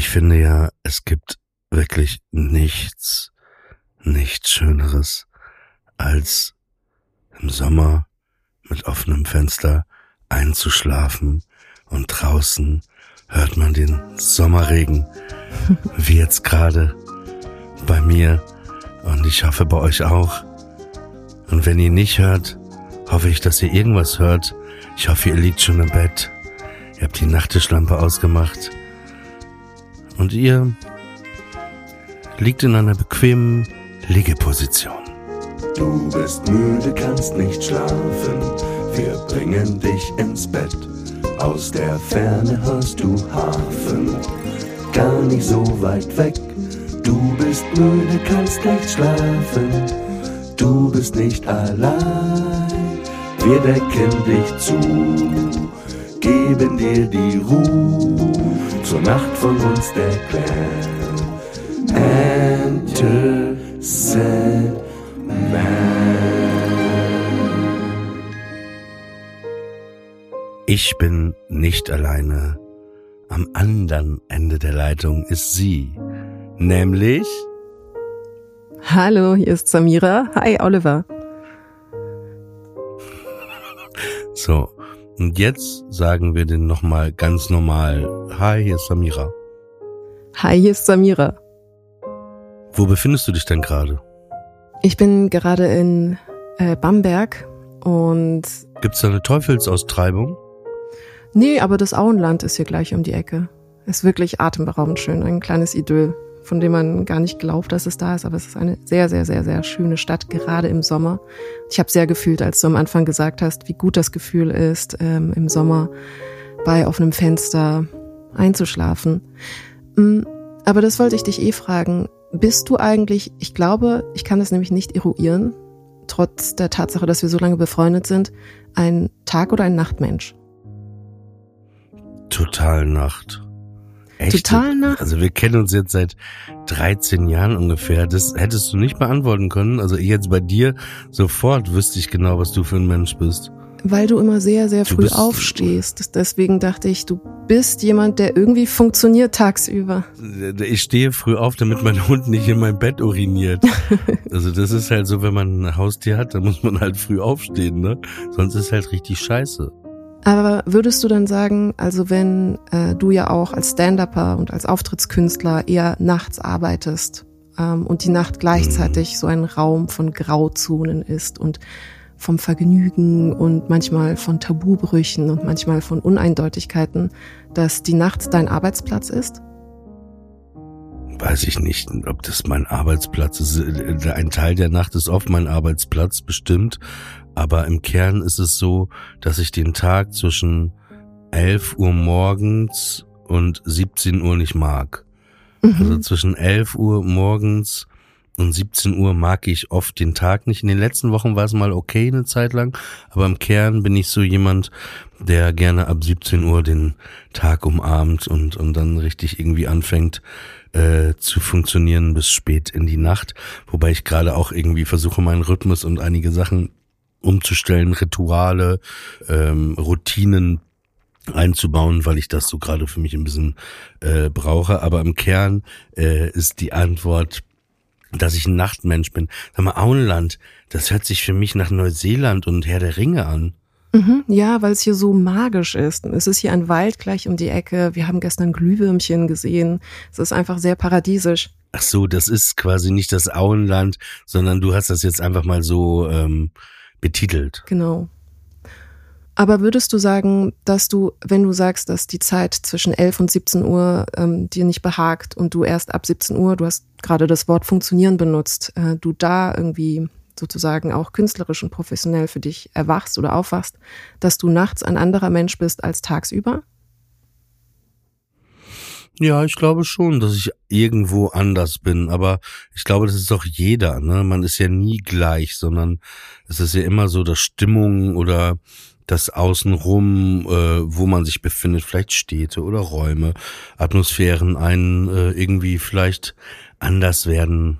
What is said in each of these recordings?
Ich finde ja, es gibt wirklich nichts, nichts Schöneres als im Sommer mit offenem Fenster einzuschlafen und draußen hört man den Sommerregen, wie jetzt gerade bei mir und ich hoffe bei euch auch. Und wenn ihr nicht hört, hoffe ich, dass ihr irgendwas hört. Ich hoffe, ihr liegt schon im Bett. Ihr habt die Nachttischlampe ausgemacht. Und ihr liegt in einer bequemen Liegeposition. Du bist müde, kannst nicht schlafen. Wir bringen dich ins Bett. Aus der Ferne hörst du Hafen. Gar nicht so weit weg. Du bist müde, kannst nicht schlafen. Du bist nicht allein. Wir decken dich zu, geben dir die Ruhe. Zur Nacht von uns der Clan. Enter Sandman. Ich bin nicht alleine. Am anderen Ende der Leitung ist sie. Nämlich Hallo, hier ist Samira. Hi, Oliver. so. Und jetzt sagen wir den nochmal ganz normal. Hi, hier ist Samira. Hi, hier ist Samira. Wo befindest du dich denn gerade? Ich bin gerade in äh, Bamberg und Gibt's da eine Teufelsaustreibung? nee, aber das Auenland ist hier gleich um die Ecke. Ist wirklich atemberaubend schön, ein kleines Idyll, von dem man gar nicht glaubt, dass es da ist, aber es ist eine sehr, sehr, sehr, sehr schöne Stadt, gerade im Sommer. Ich habe sehr gefühlt, als du am Anfang gesagt hast, wie gut das Gefühl ist, ähm, im Sommer bei offenem Fenster einzuschlafen. Mm, Aber das wollte ich dich eh fragen. Bist du eigentlich, ich glaube, ich kann das nämlich nicht eruieren, trotz der Tatsache, dass wir so lange befreundet sind, ein Tag- oder ein Nachtmensch? Total Nacht. Echt? Total Nacht? Also wir kennen uns jetzt seit 13 Jahren ungefähr. Das hättest du nicht beantworten können. Also jetzt bei dir sofort wüsste ich genau, was du für ein Mensch bist. Weil du immer sehr, sehr früh aufstehst. Deswegen dachte ich, du bist jemand, der irgendwie funktioniert tagsüber. Ich stehe früh auf, damit mein Hund nicht in mein Bett uriniert. Also das ist halt so, wenn man ein Haustier hat, dann muss man halt früh aufstehen, ne? Sonst ist halt richtig scheiße. Aber würdest du dann sagen, also wenn äh, du ja auch als Stand-Upper und als Auftrittskünstler eher nachts arbeitest ähm, und die Nacht gleichzeitig so ein Raum von Grauzonen ist und vom Vergnügen und manchmal von Tabubrüchen und manchmal von Uneindeutigkeiten, dass die Nacht dein Arbeitsplatz ist? Weiß ich nicht, ob das mein Arbeitsplatz ist. Ein Teil der Nacht ist oft mein Arbeitsplatz, bestimmt. Aber im Kern ist es so, dass ich den Tag zwischen 11 Uhr morgens und 17 Uhr nicht mag. Also zwischen 11 Uhr morgens und 17 Uhr mag ich oft den Tag nicht. In den letzten Wochen war es mal okay eine Zeit lang, aber im Kern bin ich so jemand, der gerne ab 17 Uhr den Tag umarmt und, und dann richtig irgendwie anfängt äh, zu funktionieren bis spät in die Nacht. Wobei ich gerade auch irgendwie versuche, meinen Rhythmus und einige Sachen umzustellen, Rituale, ähm, Routinen einzubauen, weil ich das so gerade für mich ein bisschen äh, brauche. Aber im Kern äh, ist die Antwort, dass ich ein Nachtmensch bin. Sag mal, Auenland, das hört sich für mich nach Neuseeland und Herr der Ringe an. Mhm, ja, weil es hier so magisch ist. Es ist hier ein Wald gleich um die Ecke. Wir haben gestern Glühwürmchen gesehen. Es ist einfach sehr paradiesisch. Ach so, das ist quasi nicht das Auenland, sondern du hast das jetzt einfach mal so ähm, betitelt. Genau. Aber würdest du sagen, dass du, wenn du sagst, dass die Zeit zwischen 11 und 17 Uhr ähm, dir nicht behagt und du erst ab 17 Uhr, du hast gerade das Wort funktionieren benutzt, äh, du da irgendwie sozusagen auch künstlerisch und professionell für dich erwachst oder aufwachst, dass du nachts ein anderer Mensch bist als tagsüber? Ja, ich glaube schon, dass ich irgendwo anders bin, aber ich glaube, das ist doch jeder, ne? Man ist ja nie gleich, sondern es ist ja immer so, dass Stimmung oder das Außenrum, äh, wo man sich befindet, vielleicht Städte oder Räume, Atmosphären einen äh, irgendwie vielleicht anders werden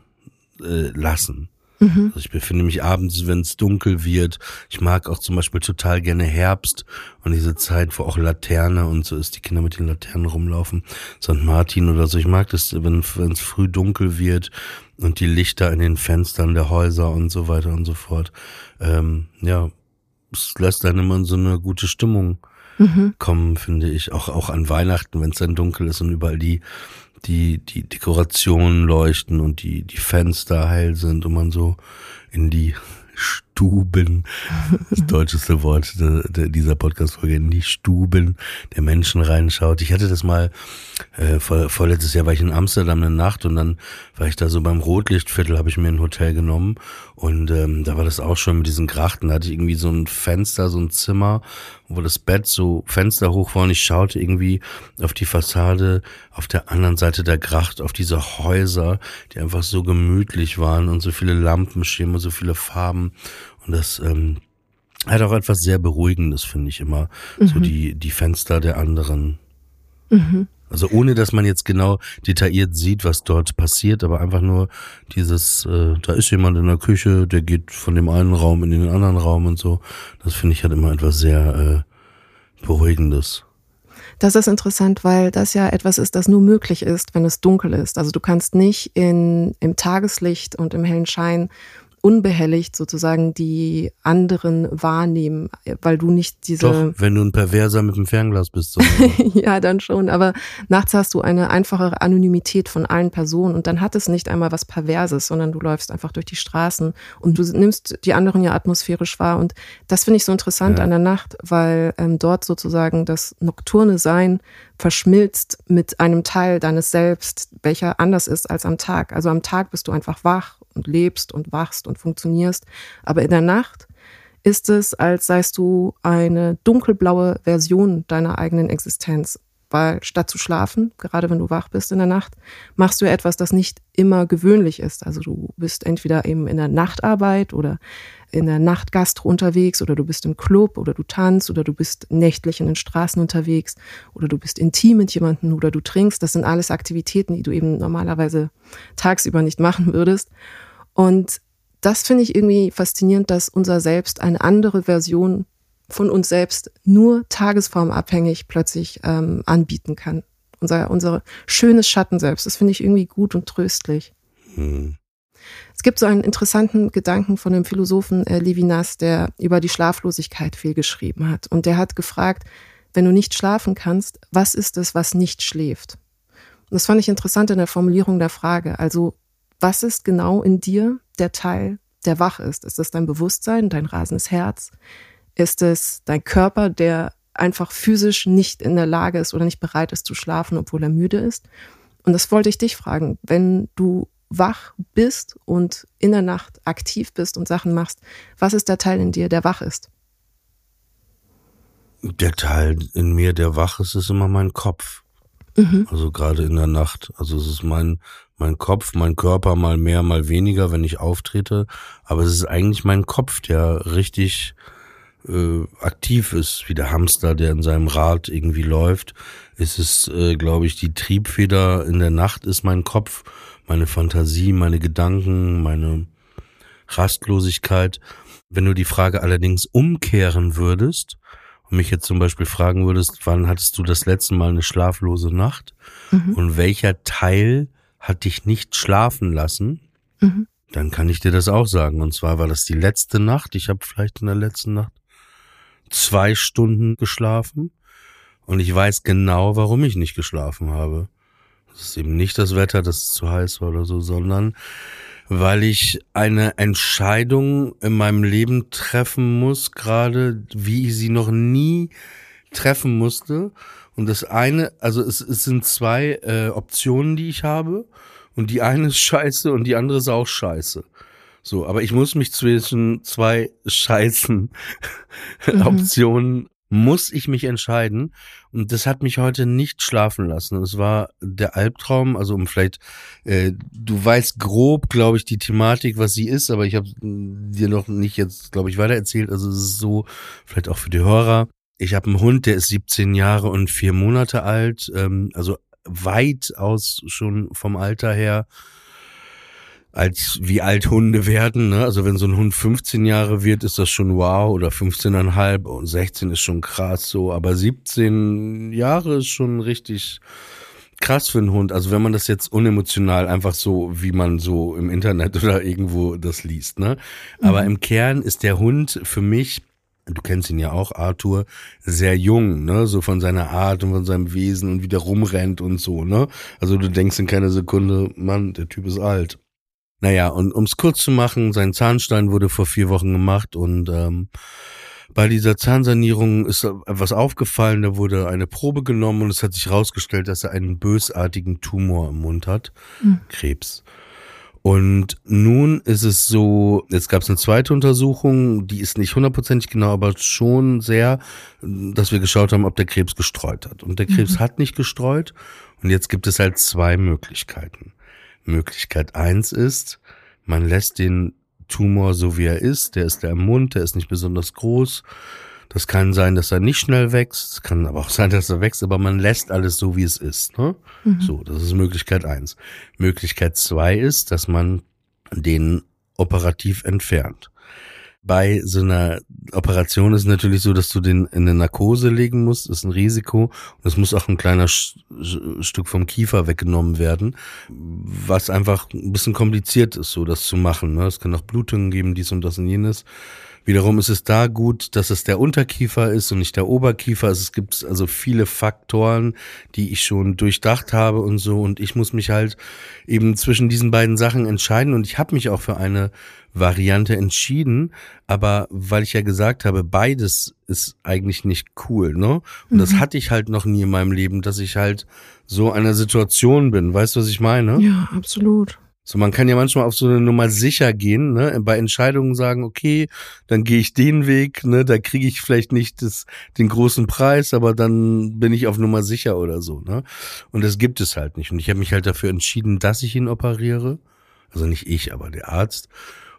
äh, lassen. Mhm. Also ich befinde mich abends, wenn es dunkel wird. Ich mag auch zum Beispiel total gerne Herbst und diese Zeit, wo auch Laterne und so ist, die Kinder mit den Laternen rumlaufen. St. Martin oder so. Ich mag das, wenn es früh dunkel wird und die Lichter in den Fenstern der Häuser und so weiter und so fort. Ähm, ja, es lässt dann immer so eine gute Stimmung mhm. kommen, finde ich. Auch, auch an Weihnachten, wenn es dann dunkel ist und überall die die, die Dekorationen leuchten und die, die Fenster hell sind und man so in die Stuben, das deutscheste Wort dieser Podcast-Folge, in die Stuben der Menschen reinschaut. Ich hatte das mal, äh, vor, vorletztes Jahr war ich in Amsterdam eine Nacht und dann war ich da so beim Rotlichtviertel, habe ich mir ein Hotel genommen und ähm, da war das auch schon mit diesen Grachten, da hatte ich irgendwie so ein Fenster, so ein Zimmer, wo das Bett so Fenster hoch war und ich schaute irgendwie auf die Fassade auf der anderen Seite der Gracht, auf diese Häuser, die einfach so gemütlich waren und so viele Lampenschirme, so viele Farben und das ähm, hat auch etwas sehr Beruhigendes, finde ich immer. Mhm. So die, die Fenster der anderen. Mhm. Also ohne, dass man jetzt genau detailliert sieht, was dort passiert, aber einfach nur dieses, äh, da ist jemand in der Küche, der geht von dem einen Raum in den anderen Raum und so. Das finde ich halt immer etwas sehr äh, Beruhigendes. Das ist interessant, weil das ja etwas ist, das nur möglich ist, wenn es dunkel ist. Also du kannst nicht in, im Tageslicht und im hellen Schein unbehelligt sozusagen die anderen wahrnehmen, weil du nicht diese. Doch, wenn du ein Perverser mit dem Fernglas bist. So. ja, dann schon. Aber nachts hast du eine einfachere Anonymität von allen Personen und dann hat es nicht einmal was Perverses, sondern du läufst einfach durch die Straßen und du nimmst die anderen ja atmosphärisch wahr. Und das finde ich so interessant ja. an der Nacht, weil ähm, dort sozusagen das nokturne Sein verschmilzt mit einem Teil deines Selbst, welcher anders ist als am Tag. Also am Tag bist du einfach wach und lebst und wachst und funktionierst. Aber in der Nacht ist es, als seist du eine dunkelblaue Version deiner eigenen Existenz. Weil statt zu schlafen, gerade wenn du wach bist in der Nacht, machst du etwas, das nicht immer gewöhnlich ist. Also du bist entweder eben in der Nachtarbeit oder in der Nachtgastro unterwegs oder du bist im Club oder du tanzt oder du bist nächtlich in den Straßen unterwegs oder du bist intim mit jemandem oder du trinkst. Das sind alles Aktivitäten, die du eben normalerweise tagsüber nicht machen würdest. Und das finde ich irgendwie faszinierend, dass unser Selbst eine andere Version von uns selbst nur tagesformabhängig plötzlich ähm, anbieten kann. Unser, unser schönes Schattenselbst. Das finde ich irgendwie gut und tröstlich. Hm. Es gibt so einen interessanten Gedanken von dem Philosophen äh, Levinas, der über die Schlaflosigkeit viel geschrieben hat. Und der hat gefragt, wenn du nicht schlafen kannst, was ist es, was nicht schläft? Und das fand ich interessant in der Formulierung der Frage. Also, was ist genau in dir der Teil, der wach ist? Ist es dein Bewusstsein, dein rasendes Herz? Ist es dein Körper, der einfach physisch nicht in der Lage ist oder nicht bereit ist zu schlafen, obwohl er müde ist? Und das wollte ich dich fragen. Wenn du wach bist und in der Nacht aktiv bist und Sachen machst, was ist der Teil in dir, der wach ist? Der Teil in mir, der wach ist, ist immer mein Kopf. Mhm. Also gerade in der Nacht. Also es ist mein, mein Kopf, mein Körper mal mehr, mal weniger, wenn ich auftrete. Aber es ist eigentlich mein Kopf, der richtig äh, aktiv ist, wie der Hamster, der in seinem Rad irgendwie läuft. Es ist, äh, glaube ich, die Triebfeder in der Nacht ist mein Kopf meine Fantasie, meine Gedanken, meine Rastlosigkeit. Wenn du die Frage allerdings umkehren würdest mich jetzt zum Beispiel fragen würdest, wann hattest du das letzte Mal eine schlaflose Nacht mhm. und welcher Teil hat dich nicht schlafen lassen, mhm. dann kann ich dir das auch sagen. Und zwar war das die letzte Nacht. Ich habe vielleicht in der letzten Nacht zwei Stunden geschlafen und ich weiß genau, warum ich nicht geschlafen habe. Es ist eben nicht das Wetter, dass es zu heiß war oder so, sondern weil ich eine Entscheidung in meinem Leben treffen muss, gerade wie ich sie noch nie treffen musste. Und das eine, also es, es sind zwei äh, Optionen, die ich habe. Und die eine ist scheiße und die andere ist auch scheiße. So, aber ich muss mich zwischen zwei scheißen mhm. Optionen muss ich mich entscheiden. Und das hat mich heute nicht schlafen lassen. Es war der Albtraum, also um vielleicht, äh, du weißt grob, glaube ich, die Thematik, was sie ist, aber ich habe dir noch nicht jetzt, glaube ich, weitererzählt. Also es ist so, vielleicht auch für die Hörer. Ich habe einen Hund, der ist 17 Jahre und vier Monate alt, ähm, also weitaus schon vom Alter her als wie alt Hunde werden. Ne? Also wenn so ein Hund 15 Jahre wird, ist das schon wow oder 15,5 und 16 ist schon krass so, aber 17 Jahre ist schon richtig krass für einen Hund. Also wenn man das jetzt unemotional einfach so, wie man so im Internet oder irgendwo das liest. Ne? Aber mhm. im Kern ist der Hund für mich du kennst ihn ja auch, Arthur, sehr jung, ne, so von seiner Art und von seinem Wesen und wie der rumrennt und so, ne. Also du denkst in keiner Sekunde, Mann, der Typ ist alt. Naja, und ums kurz zu machen, sein Zahnstein wurde vor vier Wochen gemacht und ähm, bei dieser Zahnsanierung ist etwas aufgefallen, da wurde eine Probe genommen und es hat sich herausgestellt, dass er einen bösartigen Tumor im Mund hat, mhm. Krebs. Und nun ist es so, jetzt gab es eine zweite Untersuchung, die ist nicht hundertprozentig genau, aber schon sehr, dass wir geschaut haben, ob der Krebs gestreut hat. Und der Krebs mhm. hat nicht gestreut. Und jetzt gibt es halt zwei Möglichkeiten. Möglichkeit eins ist, man lässt den Tumor so wie er ist, der ist da im Mund, der ist nicht besonders groß. Das kann sein, dass er nicht schnell wächst, kann aber auch sein, dass er wächst, aber man lässt alles so, wie es ist. Ne? Mhm. So, das ist Möglichkeit eins. Möglichkeit zwei ist, dass man den operativ entfernt bei so einer Operation ist natürlich so, dass du den in eine Narkose legen musst. Das ist ein Risiko. Und es muss auch ein kleiner Stück vom Kiefer weggenommen werden, was einfach ein bisschen kompliziert ist, so das zu machen. Ne? Es kann auch Blutungen geben, dies und das und jenes. Wiederum ist es da gut, dass es der Unterkiefer ist und nicht der Oberkiefer. Also es gibt also viele Faktoren, die ich schon durchdacht habe und so. Und ich muss mich halt eben zwischen diesen beiden Sachen entscheiden. Und ich habe mich auch für eine Variante entschieden, aber weil ich ja gesagt habe, beides ist eigentlich nicht cool, ne? Und mhm. das hatte ich halt noch nie in meinem Leben, dass ich halt so einer Situation bin. Weißt du, was ich meine? Ja, absolut. So, man kann ja manchmal auf so eine Nummer sicher gehen, ne? Bei Entscheidungen sagen, okay, dann gehe ich den Weg, ne? Da kriege ich vielleicht nicht das, den großen Preis, aber dann bin ich auf Nummer sicher oder so, ne? Und das gibt es halt nicht. Und ich habe mich halt dafür entschieden, dass ich ihn operiere. Also nicht ich, aber der Arzt.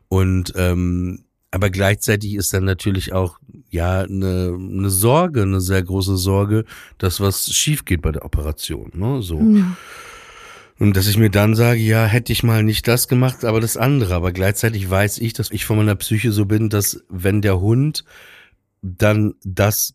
Und ähm, aber gleichzeitig ist dann natürlich auch ja eine, eine Sorge, eine sehr große Sorge, dass was schief geht bei der Operation. Ne? So. Ja. Und dass ich mir dann sage, ja, hätte ich mal nicht das gemacht, aber das andere. Aber gleichzeitig weiß ich, dass ich von meiner Psyche so bin, dass wenn der Hund dann das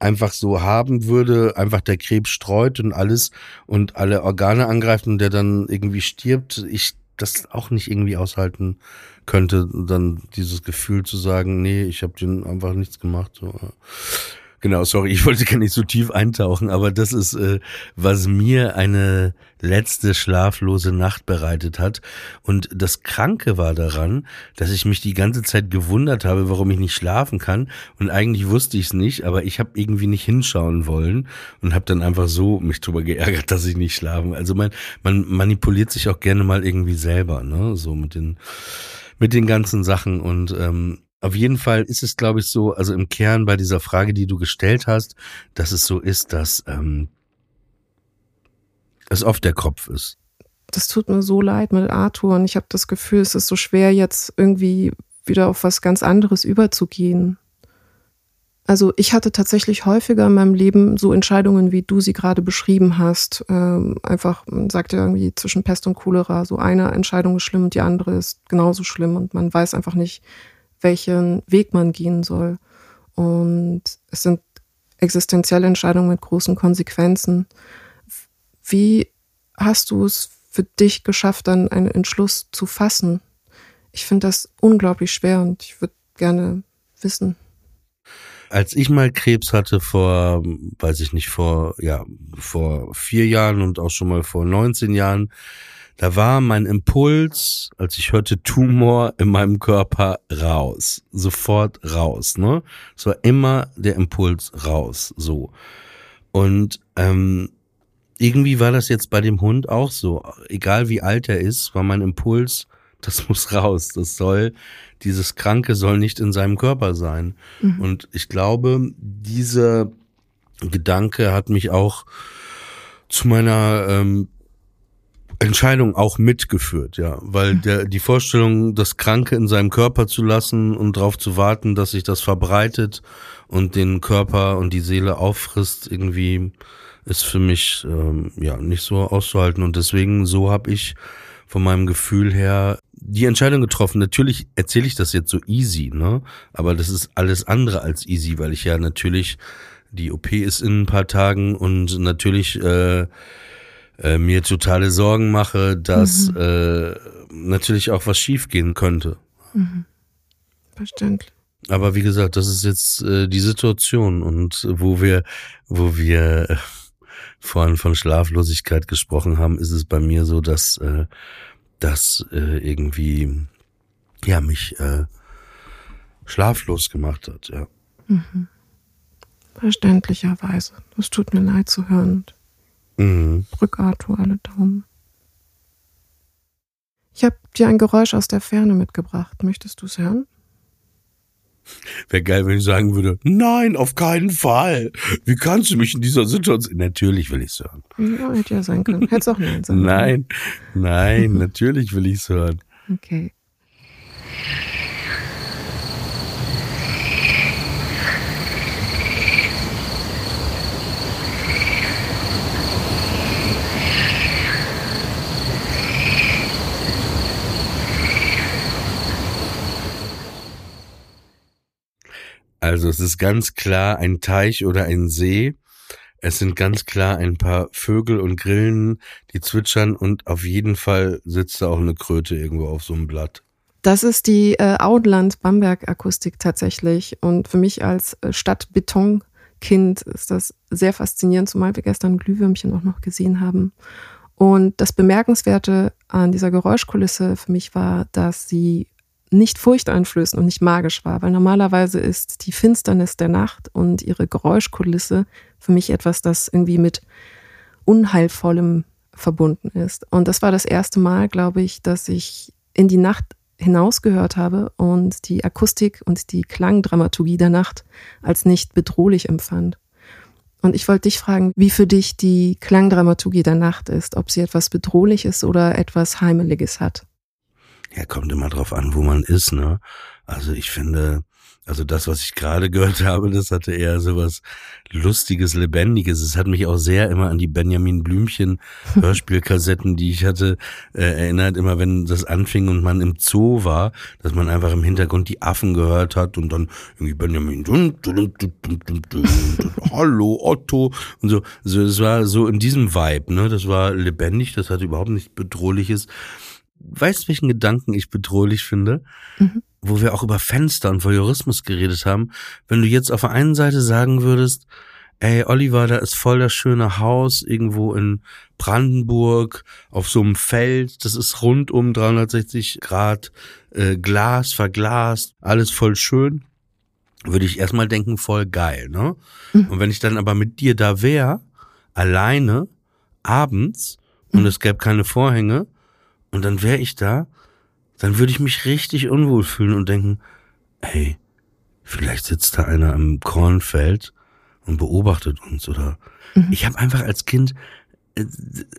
einfach so haben würde, einfach der Krebs streut und alles und alle Organe angreift und der dann irgendwie stirbt, ich das auch nicht irgendwie aushalten könnte, dann dieses Gefühl zu sagen, nee, ich habe den einfach nichts gemacht. So. Genau, sorry, ich wollte gar nicht so tief eintauchen, aber das ist, äh, was mir eine letzte schlaflose Nacht bereitet hat. Und das Kranke war daran, dass ich mich die ganze Zeit gewundert habe, warum ich nicht schlafen kann. Und eigentlich wusste ich es nicht, aber ich habe irgendwie nicht hinschauen wollen und habe dann einfach so mich drüber geärgert, dass ich nicht schlafen. Also man, man manipuliert sich auch gerne mal irgendwie selber, ne? So mit den mit den ganzen Sachen und ähm, auf jeden Fall ist es, glaube ich, so, also im Kern bei dieser Frage, die du gestellt hast, dass es so ist, dass ähm, es oft der Kopf ist. Das tut mir so leid mit Arthur und ich habe das Gefühl, es ist so schwer, jetzt irgendwie wieder auf was ganz anderes überzugehen. Also ich hatte tatsächlich häufiger in meinem Leben so Entscheidungen, wie du sie gerade beschrieben hast. Ähm, einfach, man sagt ja irgendwie zwischen Pest und Cholera, so eine Entscheidung ist schlimm und die andere ist genauso schlimm und man weiß einfach nicht, welchen Weg man gehen soll. Und es sind existenzielle Entscheidungen mit großen Konsequenzen. Wie hast du es für dich geschafft, dann einen Entschluss zu fassen? Ich finde das unglaublich schwer und ich würde gerne wissen. Als ich mal Krebs hatte vor, weiß ich nicht, vor, ja, vor vier Jahren und auch schon mal vor 19 Jahren, da war mein Impuls, als ich hörte Tumor in meinem Körper raus, sofort raus, ne? Es war immer der Impuls raus, so. Und ähm, irgendwie war das jetzt bei dem Hund auch so. Egal wie alt er ist, war mein Impuls, das muss raus, das soll, dieses Kranke soll nicht in seinem Körper sein. Mhm. Und ich glaube, dieser Gedanke hat mich auch zu meiner ähm, Entscheidung auch mitgeführt, ja, weil der die Vorstellung, das Kranke in seinem Körper zu lassen und darauf zu warten, dass sich das verbreitet und den Körper und die Seele auffrisst, irgendwie ist für mich ähm, ja nicht so auszuhalten und deswegen so habe ich von meinem Gefühl her die Entscheidung getroffen. Natürlich erzähle ich das jetzt so easy, ne? Aber das ist alles andere als easy, weil ich ja natürlich die OP ist in ein paar Tagen und natürlich äh, äh, mir totale Sorgen mache, dass mhm. äh, natürlich auch was schiefgehen könnte. Mhm. Verständlich. Aber wie gesagt, das ist jetzt äh, die Situation und wo wir, wo wir äh, vorhin von Schlaflosigkeit gesprochen haben, ist es bei mir so, dass äh, das äh, irgendwie ja mich äh, schlaflos gemacht hat, ja. Mhm. Verständlicherweise. Das tut mir leid zu hören. Mhm. Drück Arthur alle Daumen. Ich habe dir ein Geräusch aus der Ferne mitgebracht. Möchtest du es hören? Wäre geil, wenn ich sagen würde, nein, auf keinen Fall. Wie kannst du mich in dieser Situation? Natürlich will ich es hören. Ja, hätte ja sein können. Hätte es auch nein sein Nein, nein, natürlich will ich es hören. Okay. Also es ist ganz klar ein Teich oder ein See. Es sind ganz klar ein paar Vögel und Grillen, die zwitschern und auf jeden Fall sitzt da auch eine Kröte irgendwo auf so einem Blatt. Das ist die äh, Auenland-Bamberg-Akustik tatsächlich. Und für mich als äh, Stadtbetonkind ist das sehr faszinierend, zumal wir gestern Glühwürmchen auch noch gesehen haben. Und das Bemerkenswerte an dieser Geräuschkulisse für mich war, dass sie nicht furchteinflößend und nicht magisch war, weil normalerweise ist die Finsternis der Nacht und ihre Geräuschkulisse für mich etwas, das irgendwie mit Unheilvollem verbunden ist. Und das war das erste Mal, glaube ich, dass ich in die Nacht hinausgehört habe und die Akustik und die Klangdramaturgie der Nacht als nicht bedrohlich empfand. Und ich wollte dich fragen, wie für dich die Klangdramaturgie der Nacht ist, ob sie etwas Bedrohliches oder etwas Heimeliges hat. Ja, kommt immer drauf an, wo man ist, ne? Also ich finde, also das, was ich gerade gehört habe, das hatte eher so was Lustiges, Lebendiges. Es hat mich auch sehr immer an die Benjamin Blümchen Hörspielkassetten, die ich hatte, äh, erinnert. Immer wenn das anfing und man im Zoo war, dass man einfach im Hintergrund die Affen gehört hat und dann irgendwie Benjamin, hallo Otto und so. So, es war so in diesem Vibe, ne? Das war lebendig, das hatte überhaupt nichts Bedrohliches weißt, welchen Gedanken ich bedrohlich finde? Mhm. Wo wir auch über Fenster und Voyeurismus geredet haben. Wenn du jetzt auf der einen Seite sagen würdest, ey, Oliver, da ist voll das schöne Haus irgendwo in Brandenburg auf so einem Feld. Das ist rund um 360 Grad äh, Glas, verglast, alles voll schön. Würde ich erstmal denken, voll geil, ne? Mhm. Und wenn ich dann aber mit dir da wäre, alleine, abends, und mhm. es gäbe keine Vorhänge, und dann wäre ich da, dann würde ich mich richtig unwohl fühlen und denken, hey, vielleicht sitzt da einer im Kornfeld und beobachtet uns oder mhm. ich habe einfach als Kind äh,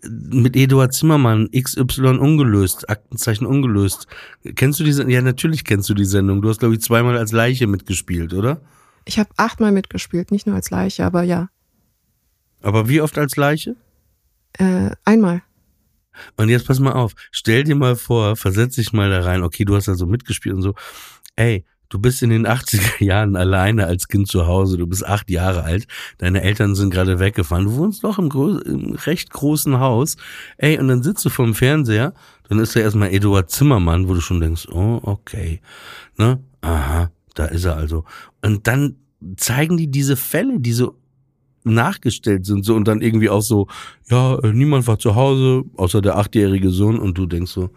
mit Eduard Zimmermann XY ungelöst, Aktenzeichen ungelöst. Kennst du diese? Ja, natürlich kennst du die Sendung. Du hast glaube ich zweimal als Leiche mitgespielt, oder? Ich habe achtmal mitgespielt, nicht nur als Leiche, aber ja. Aber wie oft als Leiche? Äh, einmal. Und jetzt pass mal auf, stell dir mal vor, versetz dich mal da rein, okay, du hast da so mitgespielt und so, ey, du bist in den 80er Jahren alleine als Kind zu Hause, du bist acht Jahre alt, deine Eltern sind gerade weggefahren, du wohnst noch im, im recht großen Haus, ey, und dann sitzt du vorm Fernseher, dann ist da erstmal Eduard Zimmermann, wo du schon denkst, oh, okay, ne, aha, da ist er also. Und dann zeigen die diese Fälle, diese nachgestellt sind so und dann irgendwie auch so, ja, äh, niemand war zu Hause, außer der achtjährige Sohn und du denkst so,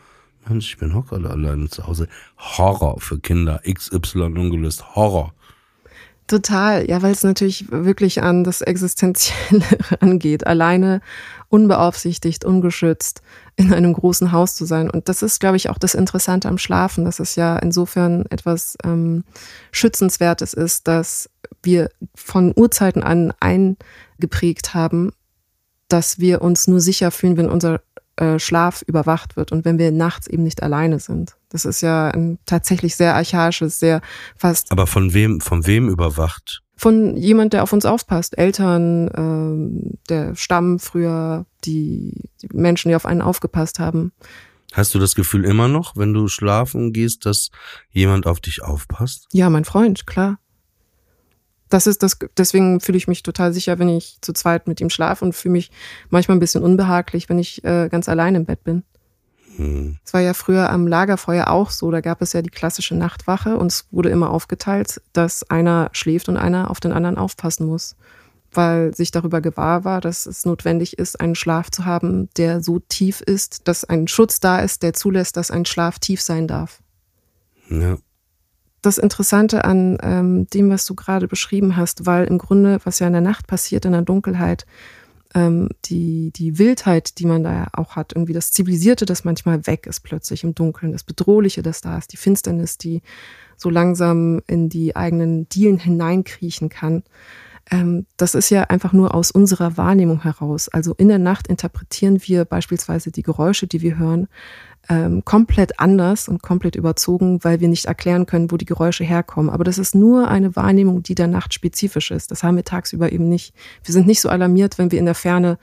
Mensch, ich bin Hocker alleine zu Hause. Horror für Kinder, XY ungelöst, Horror. Total, ja, weil es natürlich wirklich an das Existenzielle angeht. Alleine, unbeaufsichtigt, ungeschützt in einem großen Haus zu sein. Und das ist, glaube ich, auch das Interessante am Schlafen, dass es ja insofern etwas ähm, Schützenswertes ist, dass wir von Urzeiten an eingeprägt haben, dass wir uns nur sicher fühlen, wenn unser äh, Schlaf überwacht wird und wenn wir nachts eben nicht alleine sind. Das ist ja ein tatsächlich sehr archaisches, sehr fast. Aber von wem, von wem überwacht? Von jemand, der auf uns aufpasst. Eltern, ähm, der Stamm früher, die, die Menschen, die auf einen aufgepasst haben. Hast du das Gefühl immer noch, wenn du schlafen gehst, dass jemand auf dich aufpasst? Ja, mein Freund, klar. Das ist das, deswegen fühle ich mich total sicher, wenn ich zu zweit mit ihm schlafe und fühle mich manchmal ein bisschen unbehaglich, wenn ich äh, ganz allein im Bett bin. Hm. Es war ja früher am Lagerfeuer auch so, da gab es ja die klassische Nachtwache und es wurde immer aufgeteilt, dass einer schläft und einer auf den anderen aufpassen muss, weil sich darüber gewahr war, dass es notwendig ist, einen Schlaf zu haben, der so tief ist, dass ein Schutz da ist, der zulässt, dass ein Schlaf tief sein darf. Ja. Das Interessante an ähm, dem, was du gerade beschrieben hast, weil im Grunde, was ja in der Nacht passiert, in der Dunkelheit, ähm, die, die Wildheit, die man da auch hat, irgendwie das Zivilisierte, das manchmal weg ist plötzlich im Dunkeln, das Bedrohliche, das da ist, die Finsternis, die so langsam in die eigenen Dielen hineinkriechen kann. Ähm, das ist ja einfach nur aus unserer Wahrnehmung heraus. Also in der Nacht interpretieren wir beispielsweise die Geräusche, die wir hören, ähm, komplett anders und komplett überzogen, weil wir nicht erklären können, wo die Geräusche herkommen. Aber das ist nur eine Wahrnehmung, die der Nacht spezifisch ist. Das haben wir tagsüber eben nicht. Wir sind nicht so alarmiert, wenn wir in der Ferne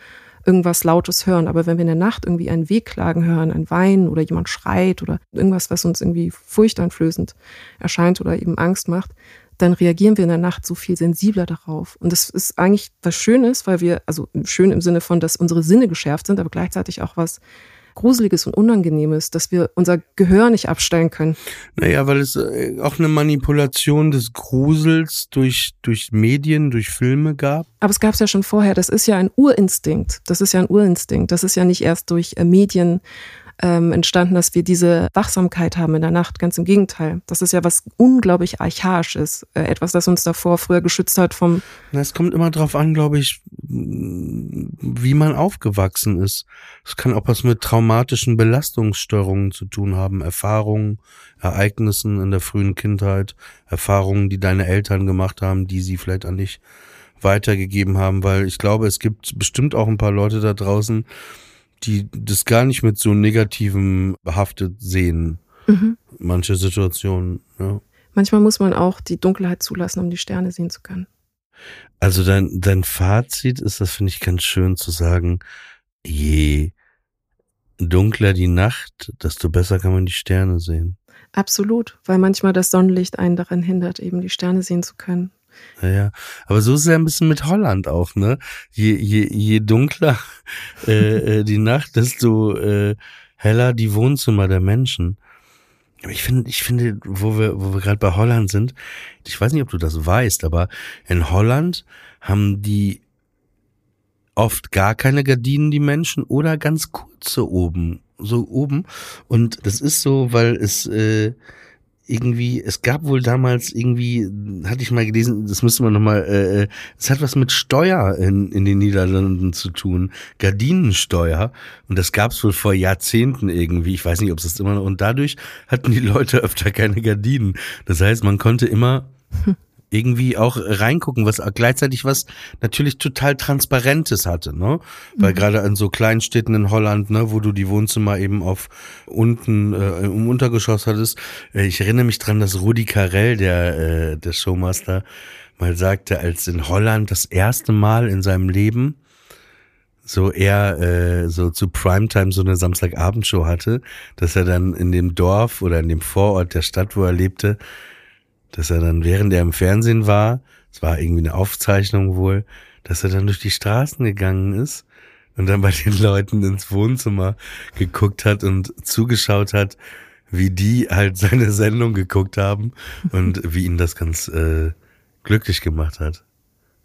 irgendwas Lautes hören. Aber wenn wir in der Nacht irgendwie einen Wehklagen hören, ein Weinen oder jemand schreit oder irgendwas, was uns irgendwie furchteinflößend erscheint oder eben Angst macht, dann reagieren wir in der Nacht so viel sensibler darauf. Und das ist eigentlich was Schönes, weil wir, also schön im Sinne von, dass unsere Sinne geschärft sind, aber gleichzeitig auch was Gruseliges und Unangenehmes, dass wir unser Gehör nicht abstellen können. Naja, weil es äh, auch eine Manipulation des Grusels durch, durch Medien, durch Filme gab. Aber es gab es ja schon vorher. Das ist ja ein Urinstinkt. Das ist ja ein Urinstinkt. Das ist ja nicht erst durch äh, Medien ähm, entstanden, dass wir diese Wachsamkeit haben in der Nacht. Ganz im Gegenteil. Das ist ja was unglaublich Archaisches. Äh, etwas, das uns davor früher geschützt hat vom. Na, es kommt immer drauf an, glaube ich, wie man aufgewachsen ist. Es kann auch was mit traumatischen Belastungsstörungen zu tun haben, Erfahrungen, Ereignissen in der frühen Kindheit, Erfahrungen, die deine Eltern gemacht haben, die sie vielleicht an dich weitergegeben haben, weil ich glaube, es gibt bestimmt auch ein paar Leute da draußen, die das gar nicht mit so negativem behaftet sehen. Mhm. Manche Situationen, ja. Manchmal muss man auch die Dunkelheit zulassen, um die Sterne sehen zu können. Also dein, dein Fazit ist, das finde ich ganz schön zu sagen, je dunkler die Nacht, desto besser kann man die Sterne sehen. Absolut, weil manchmal das Sonnenlicht einen daran hindert, eben die Sterne sehen zu können. Ja. Aber so ist es ja ein bisschen mit Holland auch, ne? Je, je, je dunkler äh, äh, die Nacht, desto äh, heller die Wohnzimmer der Menschen. Ich finde, ich finde, wo wir, wo wir gerade bei Holland sind, ich weiß nicht, ob du das weißt, aber in Holland haben die oft gar keine Gardinen, die Menschen, oder ganz kurze oben, so oben. Und das ist so, weil es äh, irgendwie, es gab wohl damals irgendwie, hatte ich mal gelesen, das müsste man nochmal, äh, äh, es hat was mit Steuer in, in den Niederlanden zu tun, Gardinensteuer. Und das gab's wohl vor Jahrzehnten irgendwie, ich weiß nicht, ob es das immer noch, und dadurch hatten die Leute öfter keine Gardinen. Das heißt, man konnte immer irgendwie auch reingucken, was gleichzeitig was natürlich total Transparentes hatte, ne? Weil mhm. gerade an so Kleinstädten in Holland, ne, wo du die Wohnzimmer eben auf unten äh, im Untergeschoss hattest. Äh, ich erinnere mich dran, dass Rudi Carell, der, äh, der Showmaster, mal sagte, als in Holland das erste Mal in seinem Leben so er äh, so zu Primetime so eine Samstagabendshow hatte, dass er dann in dem Dorf oder in dem Vorort der Stadt, wo er lebte, dass er dann, während er im Fernsehen war, es war irgendwie eine Aufzeichnung wohl, dass er dann durch die Straßen gegangen ist und dann bei den Leuten ins Wohnzimmer geguckt hat und zugeschaut hat, wie die halt seine Sendung geguckt haben und wie ihn das ganz äh, glücklich gemacht hat.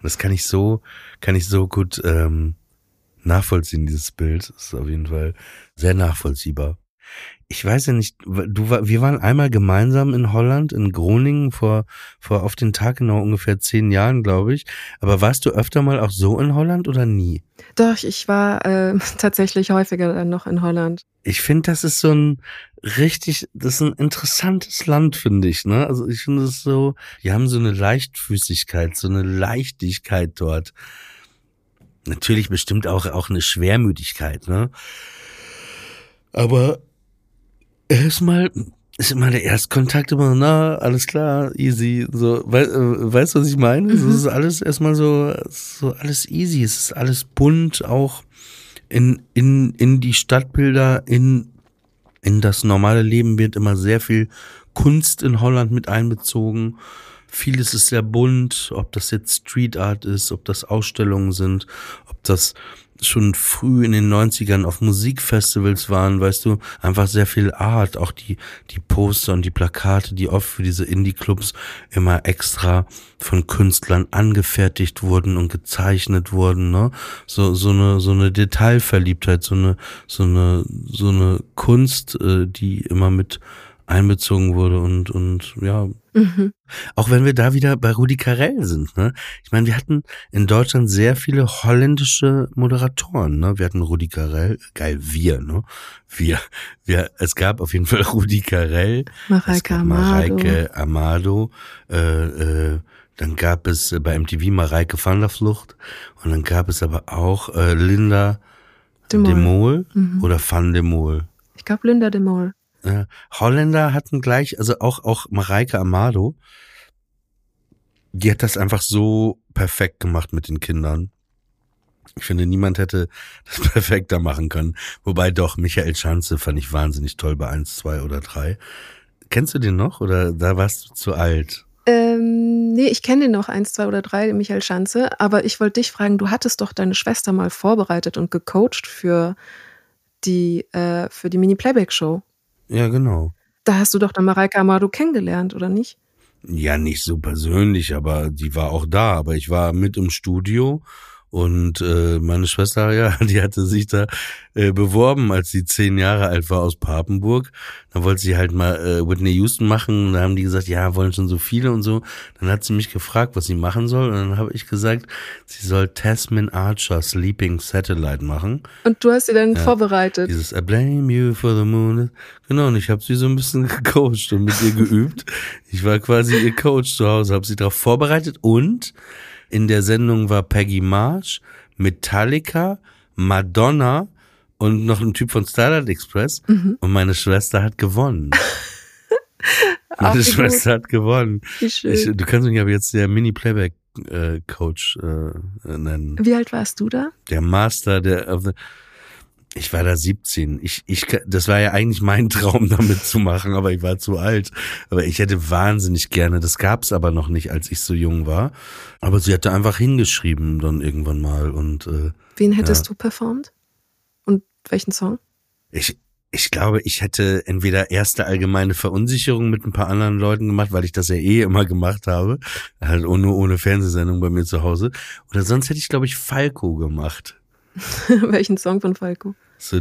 Das kann ich so, kann ich so gut ähm, nachvollziehen, dieses Bild. Das ist auf jeden Fall sehr nachvollziehbar ich weiß ja nicht, du wir waren einmal gemeinsam in Holland, in Groningen vor, vor auf den Tag genau ungefähr zehn Jahren, glaube ich. Aber warst du öfter mal auch so in Holland oder nie? Doch, ich war äh, tatsächlich häufiger dann noch in Holland. Ich finde, das ist so ein richtig, das ist ein interessantes Land, finde ich, ne? Also ich finde es so, die haben so eine Leichtfüßigkeit, so eine Leichtigkeit dort. Natürlich bestimmt auch, auch eine Schwermütigkeit, ne? Aber erstmal ist immer der Erstkontakt immer, na, alles klar, easy, so, we, äh, weißt du, was ich meine? Mhm. Es ist alles erstmal so, so alles easy, es ist alles bunt, auch in, in, in die Stadtbilder, in, In das normale Leben wird immer sehr viel Kunst in Holland mit einbezogen. Vieles ist sehr bunt, ob das jetzt Street Art ist, ob das Ausstellungen sind, ob das schon früh in den 90ern auf Musikfestivals waren, weißt du, einfach sehr viel Art, auch die, die Poster und die Plakate, die oft für diese Indie-Clubs immer extra von Künstlern angefertigt wurden und gezeichnet wurden, ne? So, so eine, so eine Detailverliebtheit, so eine, so eine, so eine Kunst, äh, die immer mit einbezogen wurde und, und ja. Mhm. Auch wenn wir da wieder bei Rudi Carell sind, ne? Ich meine, wir hatten in Deutschland sehr viele holländische Moderatoren, ne? Wir hatten Rudi Carell, geil, wir, ne? Wir, wir, es gab auf jeden Fall Rudi Carell, Mareike Amado, Mareike Amado äh, äh, dann gab es bei MTV Mareike van der Flucht und dann gab es aber auch äh, Linda de Mol, de Mol mhm. oder Van de Mol. Ich glaube Linda de Mol. Ja, Holländer hatten gleich, also auch, auch Mareike Amado, die hat das einfach so perfekt gemacht mit den Kindern. Ich finde, niemand hätte das perfekter machen können. Wobei doch, Michael Schanze fand ich wahnsinnig toll bei eins, zwei oder drei. Kennst du den noch oder da warst du zu alt? Ähm, nee, ich kenne den noch eins, zwei oder drei, Michael Schanze. Aber ich wollte dich fragen, du hattest doch deine Schwester mal vorbereitet und gecoacht für die, äh, für die Mini-Playback-Show. Ja, genau. Da hast du doch dann Mareike Amado kennengelernt, oder nicht? Ja, nicht so persönlich, aber die war auch da. Aber ich war mit im Studio und äh, meine Schwester, ja, die hatte sich da äh, beworben, als sie zehn Jahre alt war aus Papenburg. Da wollte sie halt mal äh, Whitney Houston machen. Und da haben die gesagt, ja, wollen schon so viele und so. Dann hat sie mich gefragt, was sie machen soll. Und dann habe ich gesagt, sie soll Tasman Archer Sleeping Satellite machen. Und du hast sie dann ja, vorbereitet. Dieses I blame you for the moon. Genau, und ich habe sie so ein bisschen gecoacht und mit ihr geübt. Ich war quasi ihr Coach zu Hause, habe sie darauf vorbereitet und in der Sendung war Peggy Marsh, Metallica, Madonna und noch ein Typ von Starlight Express. Mhm. Und meine Schwester hat gewonnen. meine Schwester gut. hat gewonnen. Wie schön. Ich, du kannst mich aber jetzt der Mini-Playback-Coach äh, äh, nennen. Wie alt warst du da? Der Master der. Of the, ich war da 17. Ich, ich, das war ja eigentlich mein Traum, damit zu machen, aber ich war zu alt. Aber ich hätte wahnsinnig gerne, das gab's aber noch nicht, als ich so jung war. Aber sie hatte einfach hingeschrieben dann irgendwann mal und. Äh, Wen hättest ja. du performt? Und welchen Song? Ich, ich glaube, ich hätte entweder erste allgemeine Verunsicherung mit ein paar anderen Leuten gemacht, weil ich das ja eh immer gemacht habe, halt nur ohne Fernsehsendung bei mir zu Hause. Oder sonst hätte ich, glaube ich, Falco gemacht. Welchen Song von Falco? So,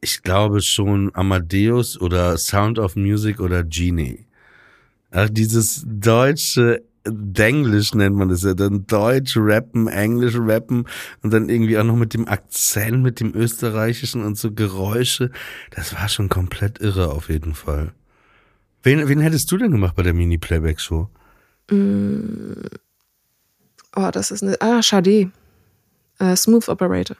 ich glaube schon Amadeus oder Sound of Music oder Genie. Ach, dieses deutsche Denglisch nennt man das ja dann Deutsch rappen, Englisch rappen und dann irgendwie auch noch mit dem Akzent, mit dem österreichischen und so Geräusche. Das war schon komplett irre auf jeden Fall. Wen, wen hättest du denn gemacht bei der Mini-Playback-Show? Mm. Oh, das ist eine. Ah, Schade. Uh, Smooth Operator.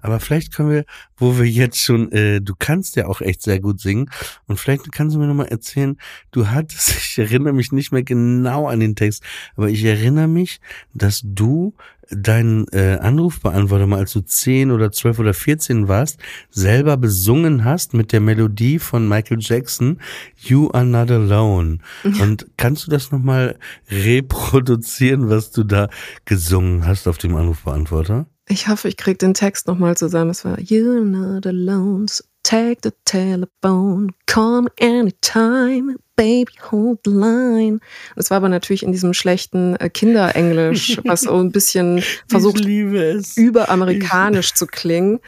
Aber vielleicht können wir, wo wir jetzt schon, äh, du kannst ja auch echt sehr gut singen. Und vielleicht kannst du mir nochmal erzählen, du hattest, ich erinnere mich nicht mehr genau an den Text, aber ich erinnere mich, dass du deinen äh, Anrufbeantworter mal, als du zehn oder zwölf oder vierzehn warst, selber besungen hast mit der Melodie von Michael Jackson, You Are Not Alone. Ja. Und kannst du das nochmal reproduzieren, was du da gesungen hast auf dem Anrufbeantworter? Ich hoffe, ich kriege den Text nochmal zusammen. Es war You're not alone, take the telephone, call me anytime, baby, hold the line. Das war aber natürlich in diesem schlechten äh, Kinderenglisch, was so ein bisschen versucht, überamerikanisch zu klingen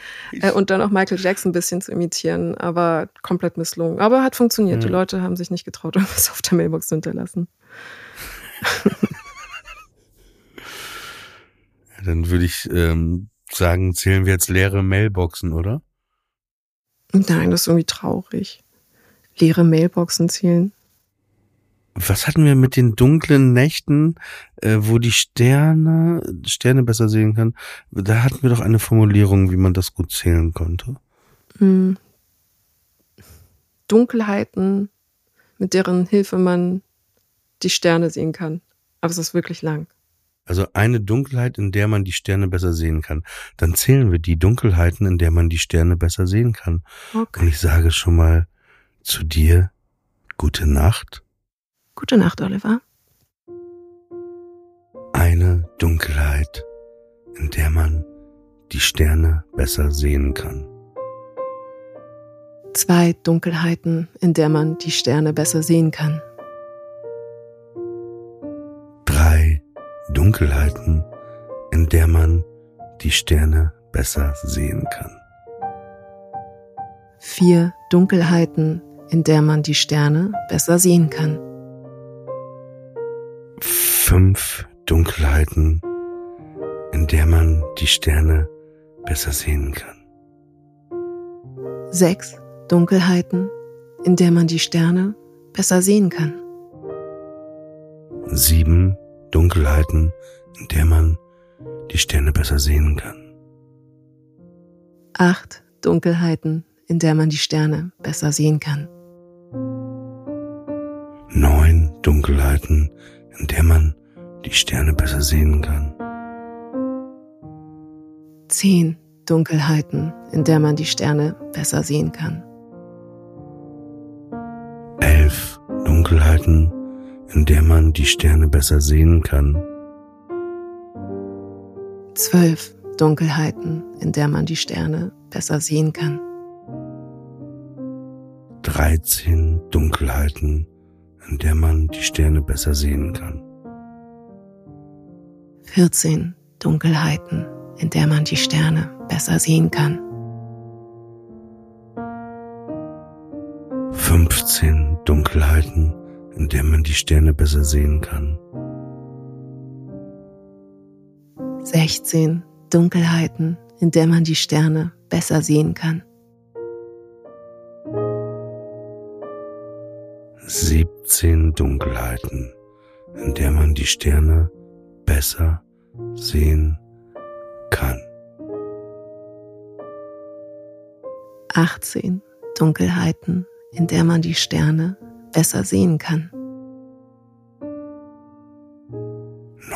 äh, und dann auch Michael Jackson ein bisschen zu imitieren, aber komplett misslungen. Aber hat funktioniert. Ja. Die Leute haben sich nicht getraut, irgendwas auf der Mailbox zu hinterlassen. Dann würde ich ähm, sagen, zählen wir jetzt leere Mailboxen, oder? Nein, das ist irgendwie traurig. Leere Mailboxen zählen. Was hatten wir mit den dunklen Nächten, äh, wo die Sterne, Sterne besser sehen kann? Da hatten wir doch eine Formulierung, wie man das gut zählen konnte. Hm. Dunkelheiten, mit deren Hilfe man die Sterne sehen kann. Aber es ist wirklich lang. Also eine Dunkelheit, in der man die Sterne besser sehen kann. Dann zählen wir die Dunkelheiten, in der man die Sterne besser sehen kann. Okay. Und ich sage schon mal zu dir, gute Nacht. Gute Nacht, Oliver. Eine Dunkelheit, in der man die Sterne besser sehen kann. Zwei Dunkelheiten, in der man die Sterne besser sehen kann. Dunkelheiten, in der man die Sterne besser sehen kann. Vier Dunkelheiten, in der man die Sterne besser sehen kann. Fünf Dunkelheiten, in der man die Sterne besser sehen kann. Sechs Dunkelheiten, in der man die Sterne besser sehen kann. Sieben Dunkelheiten, in der man die Sterne besser sehen kann. Acht Dunkelheiten, in der man die Sterne besser sehen kann. Neun Dunkelheiten, in der man die Sterne besser sehen kann. Zehn Dunkelheiten, in der man die Sterne besser sehen kann. Elf Dunkelheiten, in der man die Sterne besser sehen kann. Zwölf Dunkelheiten, in der man die Sterne besser sehen kann. 13 Dunkelheiten, in der man die Sterne besser sehen kann. 14 Dunkelheiten, in der man die Sterne besser sehen kann. 15 Dunkelheiten, in der man die Sterne besser sehen kann. 16 Dunkelheiten, in der man die Sterne besser sehen kann. 17 Dunkelheiten, in der man die Sterne besser sehen kann. 18 Dunkelheiten, in der man die Sterne besser sehen kann.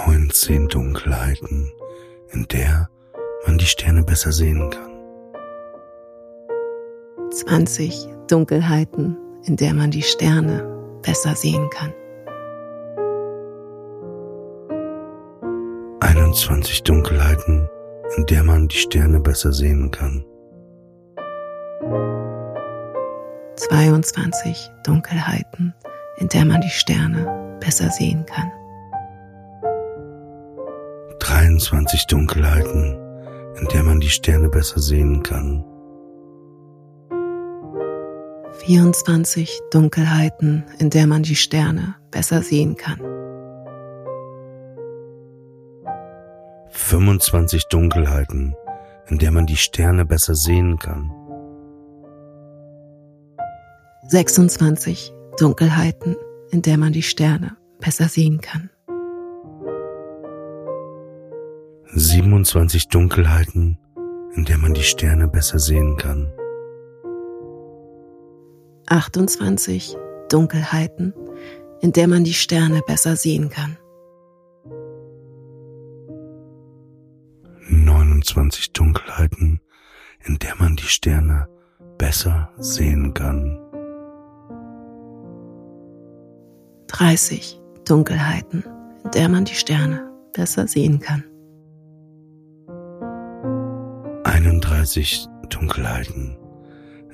19 Dunkelheiten, in der man die Sterne besser sehen kann. 20 Dunkelheiten, in der man die Sterne besser sehen kann. 21 Dunkelheiten, in der man die Sterne besser sehen kann. 22 Dunkelheiten, in der man die Sterne besser sehen kann. 23 Dunkelheiten, in der man die Sterne besser sehen kann. 24 Dunkelheiten, in der man die Sterne besser sehen kann. 25 Dunkelheiten, in der man die Sterne besser sehen kann. 26 Dunkelheiten, in der man die Sterne besser sehen kann. 27 Dunkelheiten, in der man die Sterne besser sehen kann. 28 Dunkelheiten, in der man die Sterne besser sehen kann. 29 Dunkelheiten, in der man die Sterne besser sehen kann. 30 Dunkelheiten, in der man die Sterne besser sehen kann. 31 Dunkelheiten,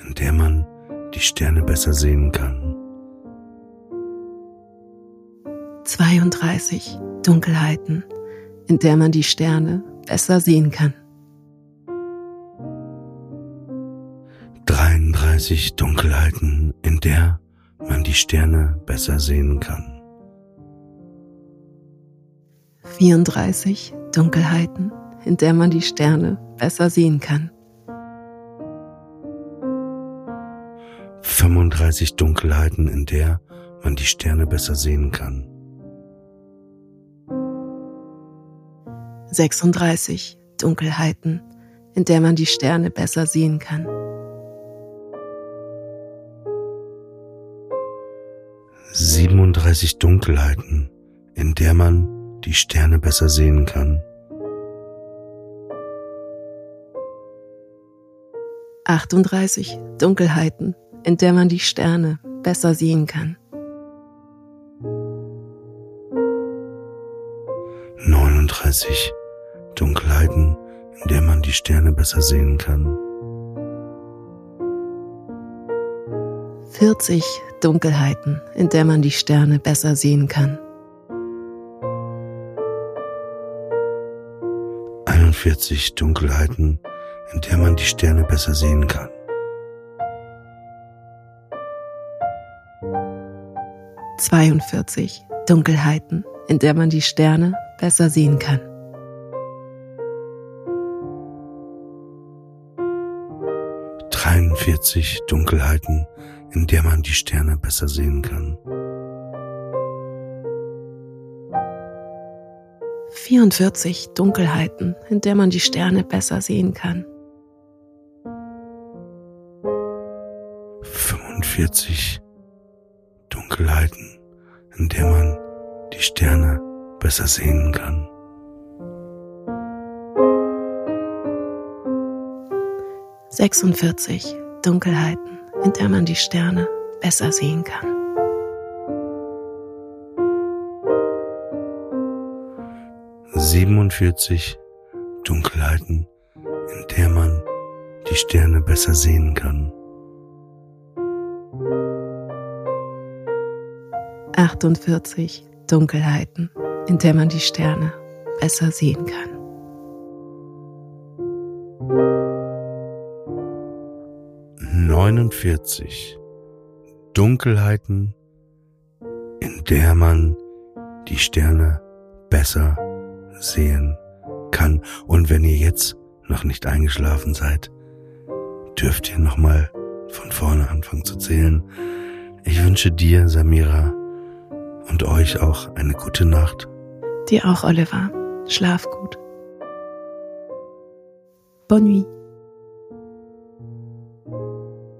in der man die Sterne besser sehen kann. 32 Dunkelheiten, in der man die Sterne besser sehen kann. 33 Dunkelheiten, in der man die Sterne besser sehen kann. 34 Dunkelheiten, in der man die Sterne besser sehen kann. 35 Dunkelheiten, in der man die Sterne besser sehen kann. 36 Dunkelheiten, in der man die Sterne besser sehen kann. 37 Dunkelheiten, in der man die Sterne besser sehen kann. 38 Dunkelheiten, in der man die Sterne besser sehen kann. 39 Dunkelheiten, in der man die Sterne besser sehen kann. 40 Dunkelheiten, in der man die Sterne besser sehen kann. 41 Dunkelheiten, in der man die Sterne besser sehen kann. 42 Dunkelheiten, in der man die Sterne besser sehen kann. 43 Dunkelheiten, in der man die Sterne besser sehen kann. 44 Dunkelheiten, in der man die Sterne besser sehen kann. 45 Dunkelheiten, in der man die Sterne besser sehen kann. Sechsundvierzig Dunkelheiten, in der man die Sterne besser sehen kann. Siebenundvierzig Dunkelheiten, in der man die Sterne besser sehen kann. 48 Dunkelheiten, in der man die Sterne besser sehen kann. Neunundvierzig Dunkelheiten, in der man die Sterne besser sehen kann. Und wenn ihr jetzt noch nicht eingeschlafen seid, dürft ihr nochmal von vorne anfangen zu zählen. Ich wünsche dir, Samira, und euch auch eine gute Nacht. Dir auch, Oliver. Schlaf gut. Bonne nuit.